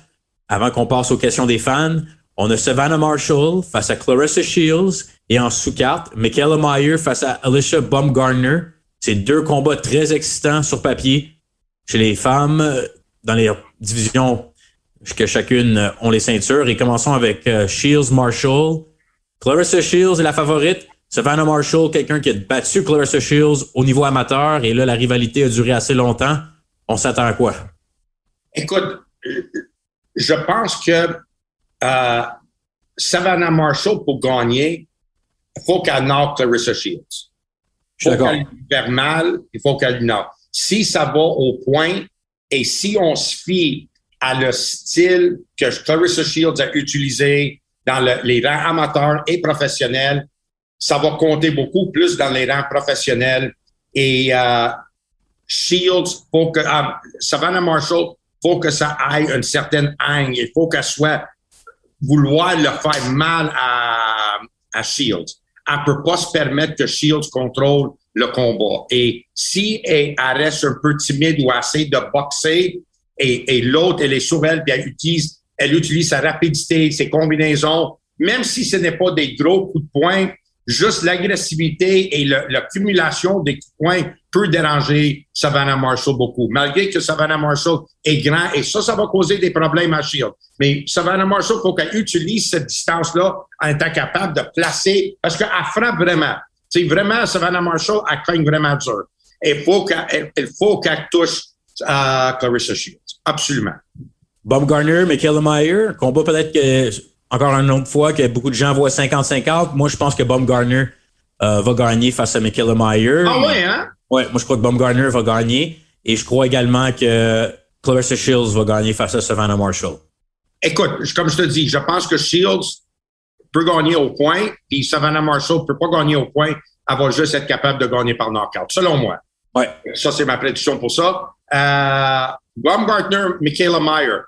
avant qu'on passe aux questions des fans. On a Savannah Marshall face à Clarissa Shields et en sous-carte, Michaela Meyer face à Alicia Baumgartner. C'est deux combats très excitants sur papier. Chez les femmes, dans les divisions que chacune ont les ceintures. Et commençons avec euh, Shields Marshall. Clarissa Shields est la favorite. Savannah Marshall, quelqu'un qui a battu Clarissa Shields au niveau amateur. Et là, la rivalité a duré assez longtemps. On s'attend à quoi? Écoute, je pense que euh, Savannah Marshall, pour gagner, il faut qu'elle knock Clarissa Shields. Il faut qu'elle lui mal, il faut qu'elle lui knock. Si ça va au point et si on se fie à le style que Clarissa Shields a utilisé dans les rangs amateurs et professionnels, ça va compter beaucoup plus dans les rangs professionnels. Et euh, Shields, faut que euh, Savannah Marshall, faut que ça aille une certaine angle. Il faut qu'elle soit vouloir le faire mal à, Shields. Elle peut pas se permettre que Shields contrôle le combat. Et si elle, reste un peu timide ou assez de boxer, et, et l'autre, elle est sur elle, puis elle utilise, elle utilise sa rapidité, ses combinaisons, même si ce n'est pas des gros coups de poing, juste l'agressivité et l'accumulation des poing peut déranger Savannah Marshall beaucoup. Malgré que Savannah Marshall est grand, et ça, ça va causer des problèmes à Shield. Mais Savannah Marshall, faut qu'elle utilise cette distance-là en étant capable de placer, parce qu'elle frappe vraiment. C'est vraiment, Savannah Marshall, elle cogne vraiment dur. Il faut qu'elle, faut qu'elle touche à euh, Clarissa Shields. Absolument. Bob Garner, Michaela Meyer, combat peut-être que, encore une autre fois, que beaucoup de gens voient 50-50. Moi, je pense que Bob Garner euh, va gagner face à Michaela Meyer. Ah ouais, hein? Ouais, moi, je crois que Bob Garner va gagner. Et je crois également que Clarissa Shields va gagner face à Savannah Marshall. Écoute, comme je te dis, je pense que Shields peut gagner au point, puis Savannah Marshall peut pas gagner au point. Elle va juste être capable de gagner par knockout, selon moi. Ouais. Ça, c'est ma prédiction pour ça. Euh, Baumgartner, Michaela Meyer.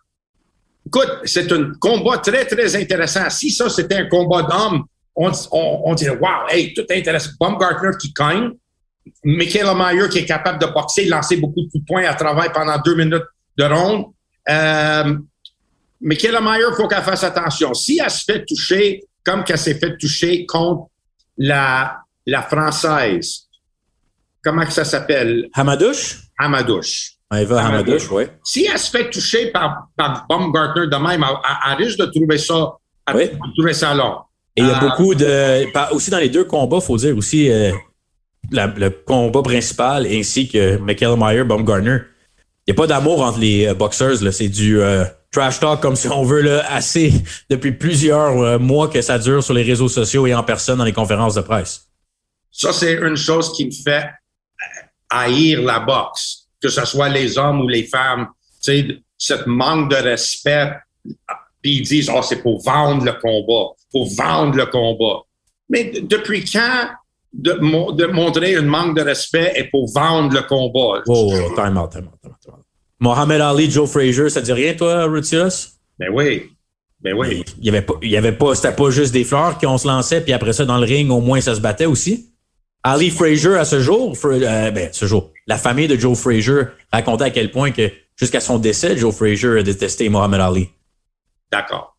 Écoute, c'est un combat très, très intéressant. Si ça, c'était un combat d'hommes, on, on, dirait, wow, hey, tout intéressant. Baumgartner qui gagne, Michaela Meyer qui est capable de boxer, lancer beaucoup de coups de poing à travail pendant deux minutes de ronde. Euh, Michaela Meyer, il faut qu'elle fasse attention. Si elle se fait toucher comme qu'elle s'est fait toucher contre la, la Française, comment ça s'appelle? Hamadouche? Hamadouche. Eva Hamadouche, oui. Si elle se fait toucher par, par Baumgartner de même, elle, risque de trouver ça, oui. trouver ça long. Et il y a euh, beaucoup de. Aussi dans les deux combats, il faut dire aussi euh, le combat principal ainsi que Michael Meyer, Baumgartner. Il n'y a pas d'amour entre les euh, boxers. C'est du trash talk, comme si on veut, là, assez depuis plusieurs mois que ça dure sur les réseaux sociaux et en personne dans les conférences de presse. Ça, c'est une chose qui me fait haïr la boxe que ce soit les hommes ou les femmes, tu sais, cette manque de respect, puis ils disent, oh, c'est pour vendre le combat, pour vendre le combat. Mais depuis quand de, de, montrer un manque de respect est pour vendre le combat? Oh, oh time out, time out, time out. Mohamed Ali, Joe Frazier, ça dit rien, toi, Rutius? Ben oui. Ben oui. Il y avait pas, il y avait pas, c'était pas juste des fleurs qu'on se lançait, puis après ça, dans le ring, au moins, ça se battait aussi? Ali Frazier, à ce jour, euh, ben, ce jour, la famille de Joe Frazier racontait à quel point que jusqu'à son décès, Joe Frazier a détesté Mohamed Ali. D'accord.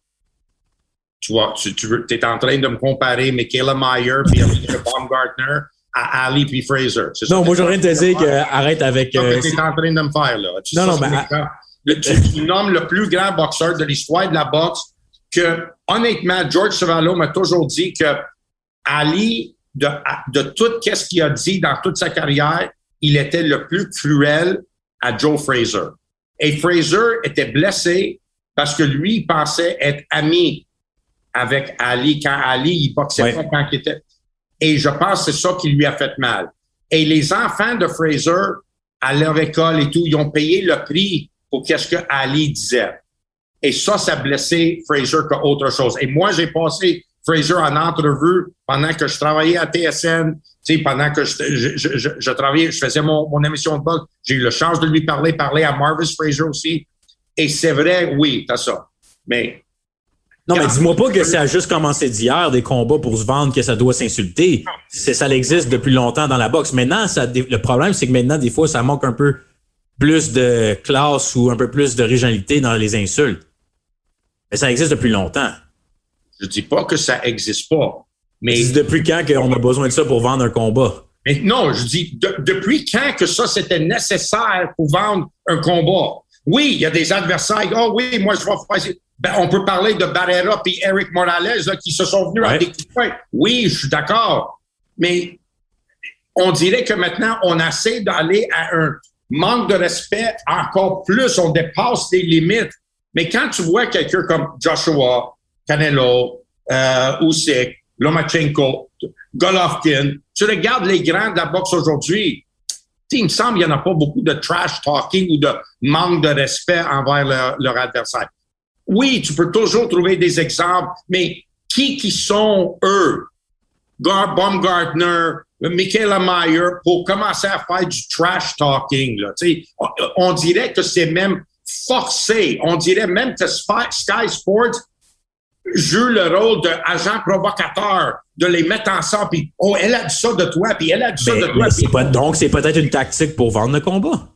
Tu vois, tu, tu es en train de me comparer Michaela Meyer puis Baumgartner à Ali puis Fraser. Non, moi, j'aurais te dire que arrête avec. Euh, tu es en train de me faire, là. non, non, mais. tu, nommes le plus grand boxeur de l'histoire de la boxe que, honnêtement, George Savallo m'a toujours dit que Ali, de, de tout ce qu'il a dit dans toute sa carrière, il était le plus cruel à Joe Fraser. Et Fraser était blessé parce que lui, il pensait être ami avec Ali quand Ali, il boxait pas quand il était. Et je pense que c'est ça qui lui a fait mal. Et les enfants de Fraser, à leur école et tout, ils ont payé le prix pour qu'est-ce que Ali disait. Et ça, ça a blessé Fraser qu'autre chose. Et moi, j'ai passé Fraser en entrevue pendant que je travaillais à TSN, pendant que je, je, je, travaillais, je faisais mon, mon émission de boxe, j'ai eu la chance de lui parler, parler à Marvis Fraser aussi. Et c'est vrai, oui, t'as ça. Mais. Non, mais dis-moi pas que ça a juste commencé d'hier, des combats pour se vendre, que ça doit s'insulter. C'est, ça existe depuis longtemps dans la boxe. Maintenant, ça, le problème, c'est que maintenant, des fois, ça manque un peu plus de classe ou un peu plus d'originalité dans les insultes. Mais ça existe depuis longtemps. Je dis pas que ça existe pas. Mais depuis quand qu'on a besoin de ça pour vendre un combat? Mais non, je dis depuis quand que ça c'était nécessaire pour vendre un combat? Oui, il y a des adversaires. Oh oui, moi je vais faire. Ben, on peut parler de Barrera et Eric Morales qui se sont venus avec des. Oui, je suis d'accord. Mais on dirait que maintenant, on essaie d'aller à un manque de respect encore plus. On dépasse les limites. Mais quand tu vois quelqu'un comme Joshua, Canelo, euh, Usyk, Lomachenko, Golovkin, tu regardes les grands de la boxe aujourd'hui, il me semble qu'il n'y en a pas beaucoup de trash talking ou de manque de respect envers leur, adversaire. Oui, tu peux toujours trouver des exemples, mais qui qui sont eux? Gar Baumgartner, Michaela Meyer, pour commencer à faire du trash talking. On dirait que c'est même forcé. On dirait même que Sky Sports joue le rôle d'agent provocateur, de les mettre ensemble, puis oh, elle a dit ça de toi, puis elle a dit ça de toi. donc, c'est peut-être une tactique pour vendre le combat.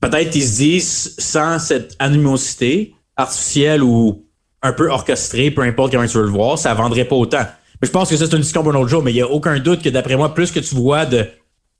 Peut-être qu'ils se disent, sans cette animosité artificielle ou un peu orchestrée, peu importe comment tu veux le voir, ça vendrait pas autant. Mais je pense que ça, c'est une discussion pour un autre jour, mais il n'y a aucun doute que d'après moi, plus que tu vois de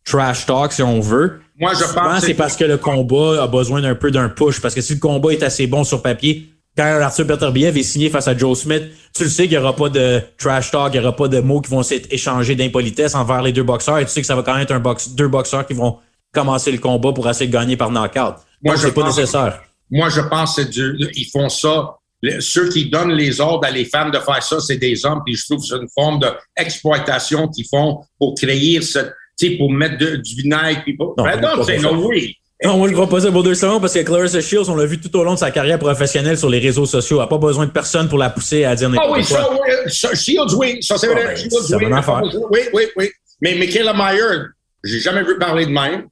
trash talk, si on veut, moi, je pense c'est parce que le combat a besoin d'un peu d'un push. Parce que si le combat est assez bon sur papier, quand Arthur Beterbiev est signé face à Joe Smith, tu le sais qu'il n'y aura pas de trash talk, il n'y aura pas de mots qui vont s'être échangés d'impolitesse envers les deux boxeurs. Et tu sais que ça va quand même être un deux boxeurs qui vont commencer le combat pour essayer de gagner par knockout. Moi, c'est pas nécessaire. Moi, je pense que ils font ça. ceux qui donnent les ordres à les femmes de faire ça, c'est des hommes. Puis je trouve que c'est une forme d'exploitation qu'ils font pour créer cette, pour mettre du vinaigre. Puis non, ben non, c'est non, oui. Non, moi, je crois pas ça pour deux secondes parce que Clarissa Shields, on l'a vu tout au long de sa carrière professionnelle sur les réseaux sociaux. Elle n'a pas besoin de personne pour la pousser à dire n'importe quoi. Ah oui, ça, Shields, oui. Ça, c'est vrai. Ben, Shields, oui. oui. Oui, oui, Mais Michaela Meyer, j'ai jamais vu parler de même.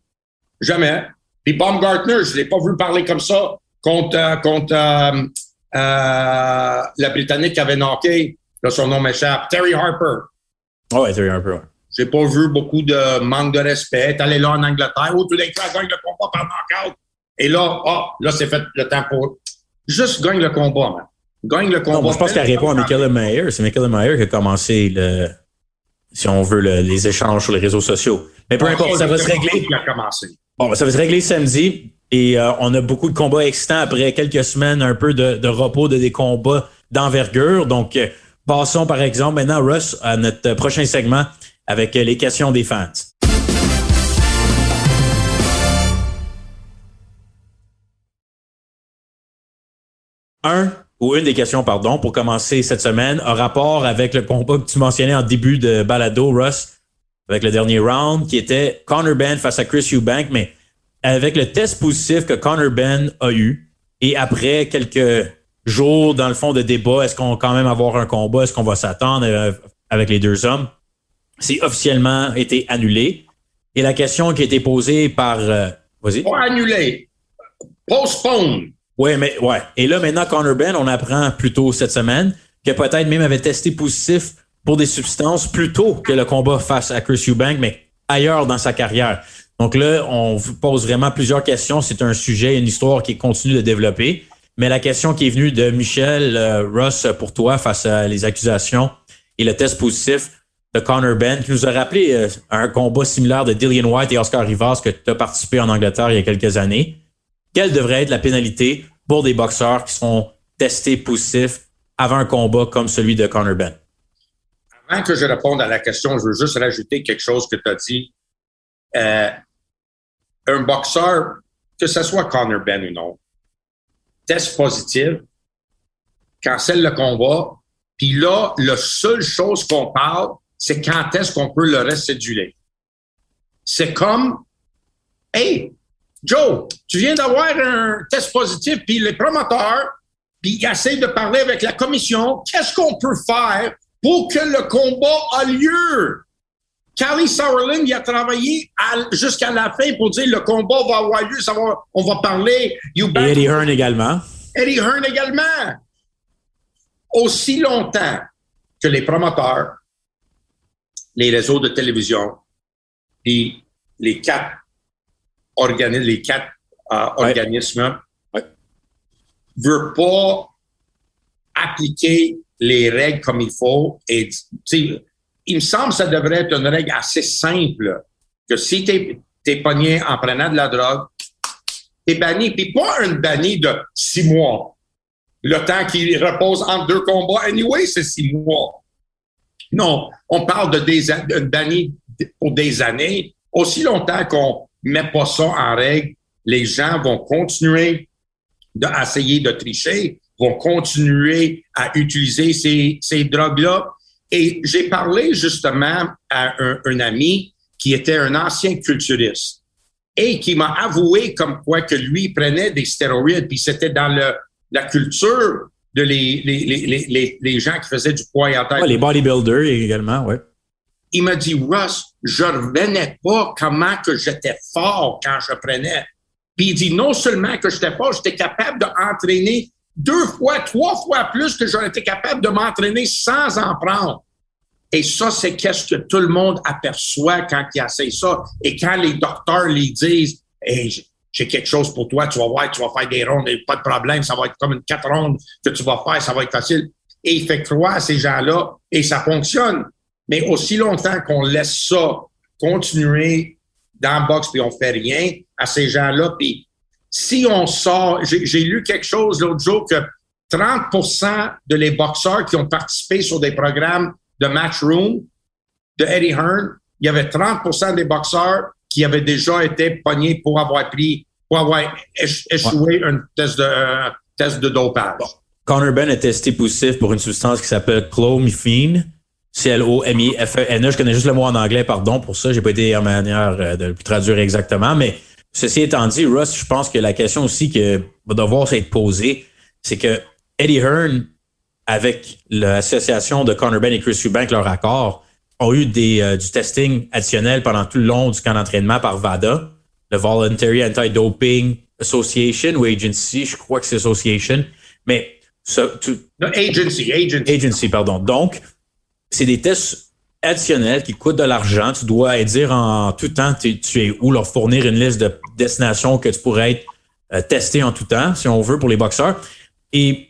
Jamais. Puis Baumgartner, je l'ai pas vu parler comme ça contre, euh, contre euh, euh, la Britannique qui avait knocké. Là, son nom m'échappe. Terry Harper. Oh, ouais, Terry Harper, j'ai pas vu beaucoup de manque de respect. T'es allé là en Angleterre, oh, tout d'un coup, elle gagne le combat par knockout. Et là, ah, là, c'est fait le temps pour. Juste gagne le combat, man. Gagne le combat. Non, je pense qu'elle répond à Michael Mayer. C'est Michael Mayer qui a commencé le, si on veut, les échanges sur les réseaux sociaux. Mais peu ah, importe, ça va se régler. Bon, ça va se régler samedi. Et euh, on a beaucoup de combats excitants après quelques semaines, un peu de, de repos, de des combats d'envergure. Donc, euh, passons par exemple maintenant, Russ, à notre prochain segment avec les questions des fans. Un ou une des questions, pardon, pour commencer cette semaine, a rapport avec le combat que tu mentionnais en début de balado, Russ, avec le dernier round, qui était Connor Ben face à Chris Eubank, mais avec le test positif que Connor Ben a eu, et après quelques jours, dans le fond, de débat, est-ce qu'on va quand même avoir un combat, est-ce qu'on va s'attendre euh, avec les deux hommes? C'est officiellement été annulé. Et la question qui a été posée par... Euh, vas-y. Pas annulé. Postpone. Oui, mais ouais. Et là, maintenant, Connor Ben, on apprend plus tôt cette semaine que peut-être même avait testé positif pour des substances plus tôt que le combat face à Chris Eubank, mais ailleurs dans sa carrière. Donc là, on vous pose vraiment plusieurs questions. C'est un sujet, une histoire qui continue de développer. Mais la question qui est venue de Michel euh, Ross pour toi face à les accusations et le test positif, de Connor Ben, qui nous a rappelé euh, un combat similaire de Dillian White et Oscar Rivas que tu as participé en Angleterre il y a quelques années. Quelle devrait être la pénalité pour des boxeurs qui sont testés positifs avant un combat comme celui de Connor Ben? Avant que je réponde à la question, je veux juste rajouter quelque chose que tu as dit. Euh, un boxeur, que ce soit Connor Ben ou non, test positif, cancelle le combat, puis là, la seule chose qu'on parle, c'est quand est-ce qu'on peut le recéduler? C'est comme, hey, Joe, tu viens d'avoir un test positif, puis les promoteurs, puis ils essayent de parler avec la commission, qu'est-ce qu'on peut faire pour que le combat a lieu? Carly Sauerland, il a travaillé jusqu'à la fin pour dire le combat va avoir lieu, ça va, on va parler. Et Eddie Hearn également. Eddie Hearn également. Aussi longtemps que les promoteurs les réseaux de télévision, puis les quatre organismes, les quatre euh, organismes ne veulent pas appliquer les règles comme il faut. Et il me semble que ça devrait être une règle assez simple que si tu es, pogné en prenant de la drogue, tu es banni, puis pas un banni de six mois. Le temps qu'il repose entre deux combats, anyway, c'est six mois. Non, on parle de des de banni pour des années. Aussi longtemps qu'on met pas ça en règle, les gens vont continuer d'essayer de tricher, vont continuer à utiliser ces, ces drogues-là. Et j'ai parlé justement à un, ami qui était un ancien culturiste et qui m'a avoué comme quoi que lui prenait des stéroïdes, puis c'était dans le, la culture de les, les, les, les, gens qui faisaient du poids en tête. les bodybuilders également, oui. Il m'a dit, Russ, je revenais pas comment que j'étais fort quand je prenais. Puis il dit, non seulement que j'étais fort, j'étais capable d'entraîner deux fois, trois fois plus que j'aurais été capable de m'entraîner sans en prendre. Et ça, c'est qu'est-ce que tout le monde aperçoit quand il essaie ça. Et quand les docteurs lui disent, hey, j'ai quelque chose pour toi, tu vas voir, tu vas faire des rondes, pas de problème, ça va être comme une quatre rondes que tu vas faire, ça va être facile. Et il fait croire à ces gens-là et ça fonctionne. Mais aussi longtemps qu'on laisse ça continuer dans le box puis on fait rien à ces gens-là, puis si on sort, j'ai lu quelque chose l'autre jour que 30% de les boxeurs qui ont participé sur des programmes de Matchroom de Eddie Hearn, il y avait 30% des boxeurs qui avaient déjà été pognés pour avoir pris, pour avoir échoué un test de, test de dopage. Connor Ben a testé positif pour une substance qui s'appelle clomiphene. C-L-O-M-I-F-E-N-E. Je connais juste le mot en anglais, pardon pour ça. J'ai pas été en manière euh, de le traduire exactement, mais Ceci étant dit, Russ, je pense que la question aussi qui va devoir être posée, c'est que Eddie Hearn, avec l'association de Conor Ben et Chris Eubank, leur accord, ont eu des, euh, du testing additionnel pendant tout le long du camp d'entraînement par VADA, le Voluntary Anti-Doping Association ou Agency, je crois que c'est Association, mais... agency, agency. Agency, pardon. Donc, c'est des tests additionnel qui coûte de l'argent. Tu dois dire en tout temps tu, es où, leur fournir une liste de destinations que tu pourrais être euh, testé en tout temps, si on veut, pour les boxeurs. Et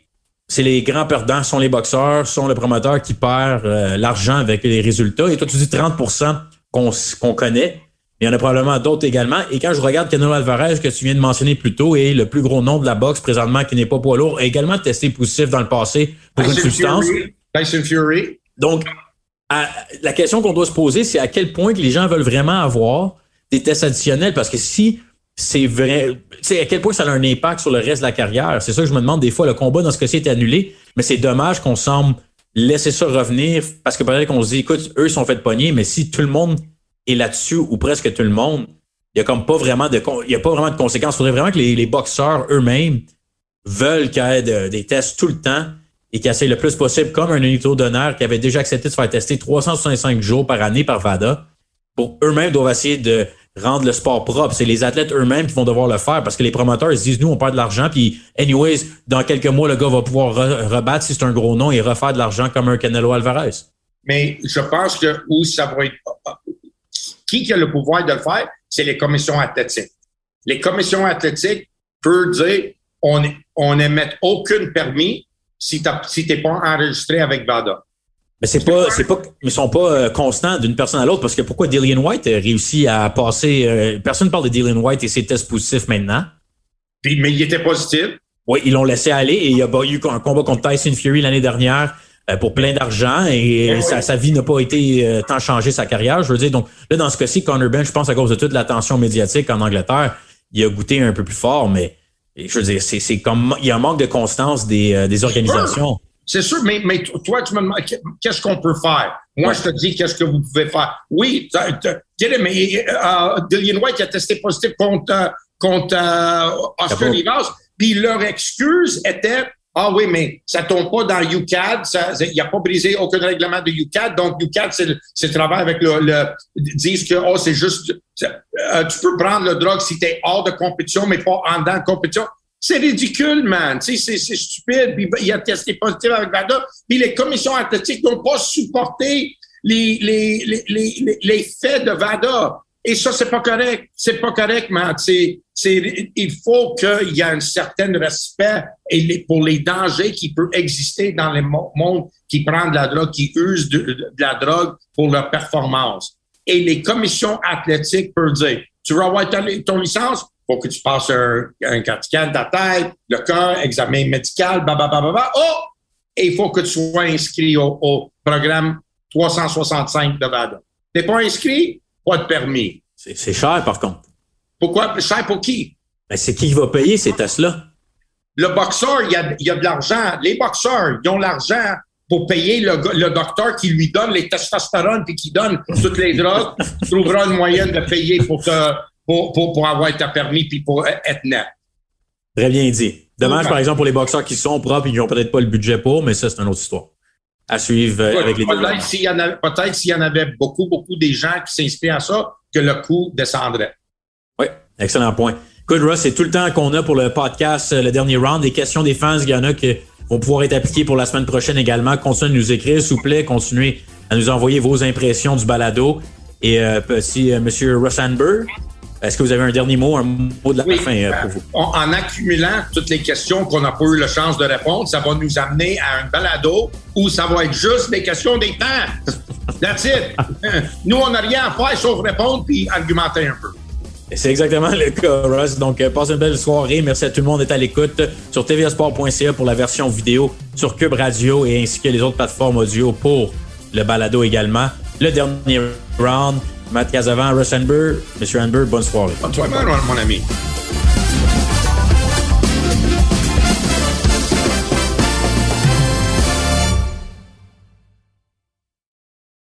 c'est les grands perdants, sont les boxeurs, sont le promoteur qui perd euh, l'argent avec les résultats. Et toi, tu dis 30% qu'on connaît. Il y en a probablement d'autres également. Et quand je regarde Canelo Alvarez, que tu viens de mentionner plus tôt, et le plus gros nom de la boxe présentement qui n'est pas poids lourd, a également testé positif dans le passé pour une substance. Tyson Fury. Donc, la question qu'on doit se poser, c'est à quel point que les gens veulent vraiment avoir des tests additionnels, parce que si c'est vrai, c'est à quel point ça a un impact sur le reste de la carrière? C'est ça que je me demande des fois. Le combat dans ce cas-ci est annulé, mais c'est dommage qu'on semble laisser ça revenir parce que peut-être qu'on se dit, écoute, eux sont faits pogner, mais si tout le monde est là-dessus ou presque tout le monde, il y a comme pas vraiment de, y a pas vraiment de conséquences. Il faudrait vraiment que les, boxeurs eux-mêmes veulent qu'il y ait des tests tout le temps et qui essaie le plus possible, comme un unité d'honneur qui avait déjà accepté de se faire tester 365 jours par année par VADA, pour eux-mêmes doivent essayer de rendre le sport propre. C'est les athlètes eux-mêmes qui vont devoir le faire parce que les promoteurs ils se disent nous on perd de l'argent puis anyways dans quelques mois le gars va pouvoir rebattre si c'est un gros nom et refaire de l'argent comme un Canelo Alvarez. Mais je pense que où ça va être qui a le pouvoir de le faire, c'est les commissions athlétiques. Les commissions athlétiques peuvent dire on on n'émet aucun permis si tu n'es pas enregistré avec VADA. Mais c'est pas, c'est pas, ils sont pas euh, constants d'une personne à l'autre parce que pourquoi Dillian White a réussi à passer, euh, personne parle de Dillian White et ses tests positifs maintenant. Mais il était positif. Oui, ils l'ont laissé aller et il y a eu un combat contre Tyson Fury l'année dernière euh, pour plein d'argent et eh sa, sa, vie n'a pas été tant changée sa carrière. Je veux dire, donc là, dans ce cas-ci, Conor Ben, je pense à cause de toute l'attention médiatique en Angleterre, il a goûté un peu plus fort, mais je veux dire, c'est comme il y a un manque de constance des, euh, des organisations. C'est sûr, mais, mais toi, tu me demandes qu'est-ce qu'on peut faire? Moi, je te dis qu'est-ce que vous pouvez faire? Oui, mais uh, Dillian White a testé positif contre, contre uh, Oscar Rivas, puis leur excuse était ah oui, mais ça tombe pas dans UCAD, il n'y a pas brisé aucun règlement de UCAD, donc UCAD, c'est le travail avec le, le disent que oh, c'est juste, euh, tu peux prendre le drogue si tu es hors de compétition, mais pas en dedans de compétition. C'est ridicule, man. C'est stupide. Puis il a testé positif avec VADA. Puis les commissions athlétiques n'ont pas supporté les, les, les, les, les faits de VADA. Et ça, c'est pas correct. C'est pas correct, mais c'est, il faut qu'il y ait un certain respect pour les dangers qui peuvent exister dans le monde qui prend de la drogue, qui use de, la drogue pour leur performance. Et les commissions athlétiques peuvent dire, tu veux avoir ton licence, faut que tu passes un, un de ta tête, le cœur, examen médical, bah, Oh! Et il faut que tu sois inscrit au, au programme 365 de VADA. T'es pas inscrit? Pas de permis. C'est cher, par contre. Pourquoi? Cher pour qui? Ben, c'est qui va payer ces tests-là? Le boxeur, il y a, y a de l'argent. Les boxeurs, ils ont l'argent pour payer le, le, docteur qui lui donne les testostérone puis qui donne toutes les drogues. tu trouveras une moyenne de payer pour, pour, pour, pour, avoir ta permis puis pour être net. Très bien dit. Dommage, par exemple, pour les boxeurs qui sont propres et qui n'ont peut-être pas le budget pour, mais ça, c'est une autre histoire à suivre euh, avec les Peut-être s'il y, en avait, peut-être s'il y en avait beaucoup, beaucoup des gens qui s'inspirent à ça, que le coût descendrait. Oui, excellent point. Good, Russ, c'est tout le temps qu'on a pour le podcast, euh, le dernier round. Des questions des fans, il y en a qui vont pouvoir être appliquées pour la semaine prochaine également. Continuez de nous écrire, s'il vous plaît. Continuez à nous envoyer vos impressions du balado. Et euh, si euh, M. Russ est-ce que vous avez un dernier mot, un mot de la fin euh, pour vous? En accumulant toutes les questions qu'on n'a pas eu la chance de répondre, ça va nous amener à un balado où ça va être juste des questions des temps. That's it. Nous, on n'a rien à faire sauf répondre puis argumenter un peu. C'est exactement le cas, Russ. Donc, euh, passe une belle soirée. Merci à tout le monde d'être à l'écoute sur tvsport.ca pour la version vidéo, sur Cube Radio et ainsi que les autres plateformes audio pour le balado également. Le dernier round, Matt Casavant, Russ Amber. Monsieur Amber, bonne soirée. Bonne soirée, mon ami.